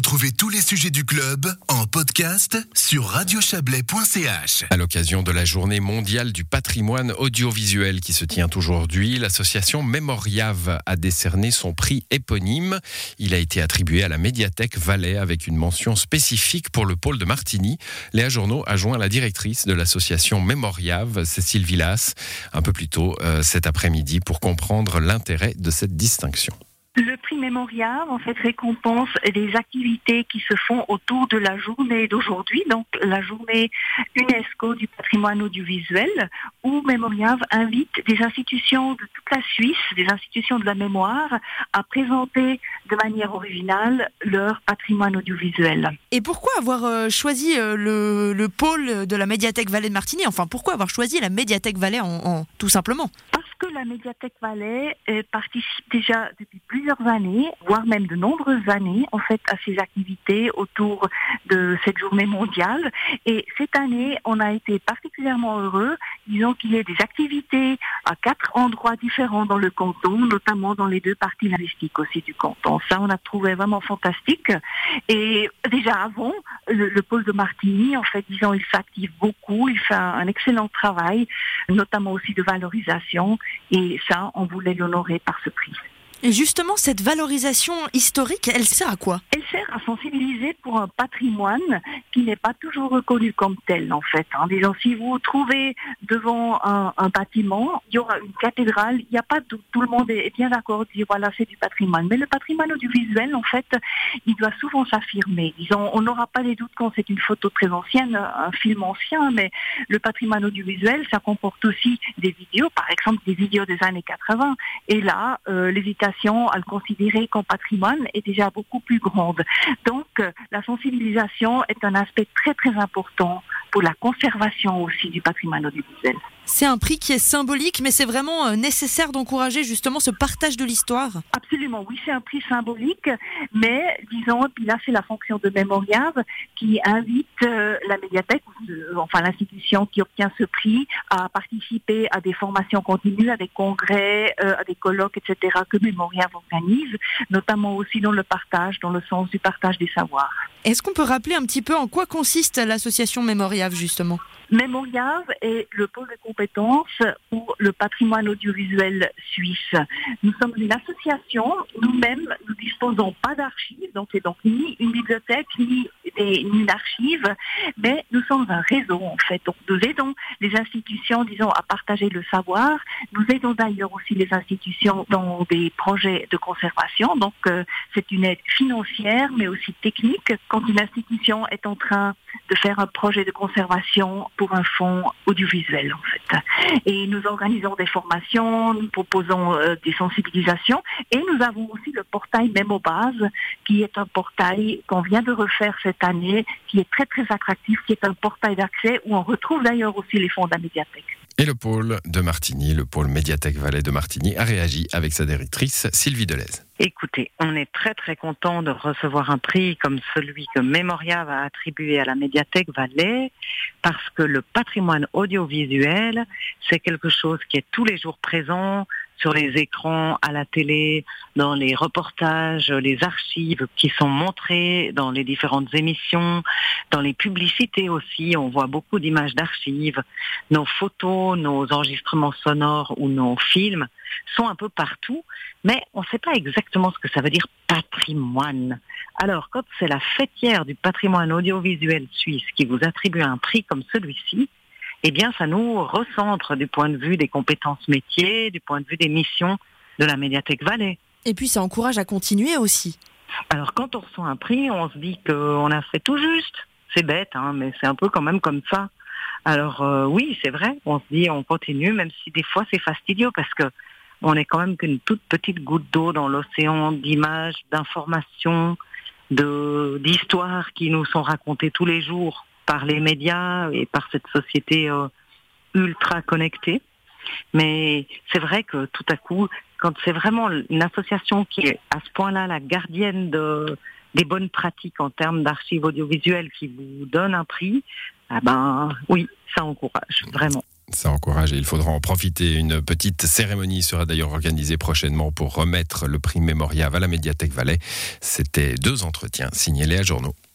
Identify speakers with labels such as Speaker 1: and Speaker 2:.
Speaker 1: Retrouvez tous les sujets du club en podcast sur radiochablais.ch.
Speaker 2: À l'occasion de la journée mondiale du patrimoine audiovisuel qui se tient aujourd'hui, l'association Mémoriave a décerné son prix éponyme. Il a été attribué à la médiathèque Valais avec une mention spécifique pour le pôle de Martigny. Léa Journaux a joint la directrice de l'association Mémoriave, Cécile Villas, un peu plus tôt euh, cet après-midi pour comprendre l'intérêt de cette distinction.
Speaker 3: Le prix Mémorial, en fait, récompense des activités qui se font autour de la journée d'aujourd'hui, donc la journée UNESCO du patrimoine audiovisuel, où Mémorial invite des institutions de toute la Suisse, des institutions de la mémoire, à présenter de manière originale leur patrimoine audiovisuel.
Speaker 4: Et pourquoi avoir euh, choisi euh, le, pôle de la médiathèque Valais de Martigny? Enfin, pourquoi avoir choisi la médiathèque Valais en, tout simplement?
Speaker 3: Que la médiathèque Valais participe déjà depuis plusieurs années, voire même de nombreuses années, en fait, à ces activités autour de cette journée mondiale. Et cette année, on a été particulièrement heureux, disons qu'il y ait des activités à quatre endroits différents dans le canton, notamment dans les deux parties linguistiques aussi du canton. Ça, on a trouvé vraiment fantastique. Et déjà avant, le, pôle de Martigny, en fait, disons, il s'active beaucoup, il fait un excellent travail, notamment aussi de valorisation. Et ça, on voulait l'honorer par ce prix.
Speaker 4: Et justement, cette valorisation historique, elle sert à quoi?
Speaker 3: Elle sert à sensibiliser pour un patrimoine qui n'est pas toujours reconnu comme tel, en fait. En hein. disant, si vous vous trouvez devant un, bâtiment, il y aura une cathédrale, il n'y a pas tout, tout, le monde est bien d'accord dire, voilà, c'est du patrimoine. Mais le patrimoine audiovisuel, en fait, il doit souvent s'affirmer. Disons, on n'aura pas les doutes quand c'est une photo très ancienne, un film ancien, mais le patrimoine audiovisuel, ça comporte aussi des vidéos, par exemple des vidéos des années 80. Et là, euh, à le considérer comme patrimoine est déjà beaucoup plus grande. Donc, euh, la sensibilisation est un aspect très très important pour la conservation aussi du patrimoine audiovisuel.
Speaker 4: C'est un prix qui est symbolique, mais c'est vraiment euh, nécessaire d'encourager justement ce partage de l'histoire.
Speaker 3: Absolument, oui, c'est un prix symbolique, mais disons, puis là c'est la fonction de mémorial qui invite euh, la médiathèque, enfin l'institution qui obtient ce prix, à participer à des formations continues, à des congrès, euh, à des colloques, etc. que Mémorial organise, notamment aussi dans le partage, dans le sens du partage des savoirs.
Speaker 4: Est-ce qu'on peut rappeler un petit peu en quoi consiste l'association Mémorial justement?
Speaker 3: Mémorial est le pôle de compétences pour le patrimoine audiovisuel suisse. Nous sommes une association, nous-mêmes, nous disposons pas d'archives, donc donc ni une bibliothèque, ni, une archive, mais nous sommes un réseau en fait. Donc nous aidons les institutions, disons, à partager le savoir. Nous aidons d'ailleurs aussi les institutions dans des projets de conservation. Donc euh, c'est une aide financière, mais aussi technique. Quand une institution est en train de faire un projet de conservation pour un fonds audiovisuel en fait. Et nous organisons des formations, nous proposons euh, des sensibilisations et nous avons aussi le portail MemoBase qui est un portail qu'on vient de refaire cette année, qui est très très attractif, qui est un portail d'accès où on retrouve d'ailleurs aussi les fonds de la médiathèque.
Speaker 2: Et le pôle de Martigny, le pôle Médiathèque Valais de Martigny, a réagi avec sa directrice Sylvie Delez.
Speaker 5: Écoutez, on est très très content de recevoir un prix comme celui que Memoria va attribuer à la médiathèque Valais, parce que le patrimoine audiovisuel, c'est quelque chose qui est tous les jours présent sur les écrans, à la télé, dans les reportages, les archives qui sont montrées dans les différentes émissions, dans les publicités aussi. On voit beaucoup d'images d'archives. Nos photos, nos enregistrements sonores ou nos films sont un peu partout, mais on ne sait pas exactement ce que ça veut dire patrimoine. Alors, quand c'est la fêtière du patrimoine audiovisuel suisse qui vous attribue un prix comme celui-ci, eh bien, ça nous recentre du point de vue des compétences métiers, du point de vue des missions de la médiathèque Valais.
Speaker 4: Et puis, ça encourage à continuer aussi.
Speaker 5: Alors, quand on reçoit un prix, on se dit qu'on a fait tout juste. C'est bête, hein, mais c'est un peu quand même comme ça. Alors, euh, oui, c'est vrai, on se dit on continue, même si des fois c'est fastidieux parce que on est quand même qu'une toute petite goutte d'eau dans l'océan d'images, d'informations, de d'histoires qui nous sont racontées tous les jours par les médias et par cette société euh, ultra connectée. Mais c'est vrai que tout à coup, quand c'est vraiment une association qui est à ce point-là la gardienne de, des bonnes pratiques en termes d'archives audiovisuelles qui vous donne un prix, ah ben oui, ça encourage vraiment.
Speaker 2: Ça encourage et il faudra en profiter. Une petite cérémonie sera d'ailleurs organisée prochainement pour remettre le prix Mémorial à la médiathèque Valais. C'était deux entretiens signés à journaux.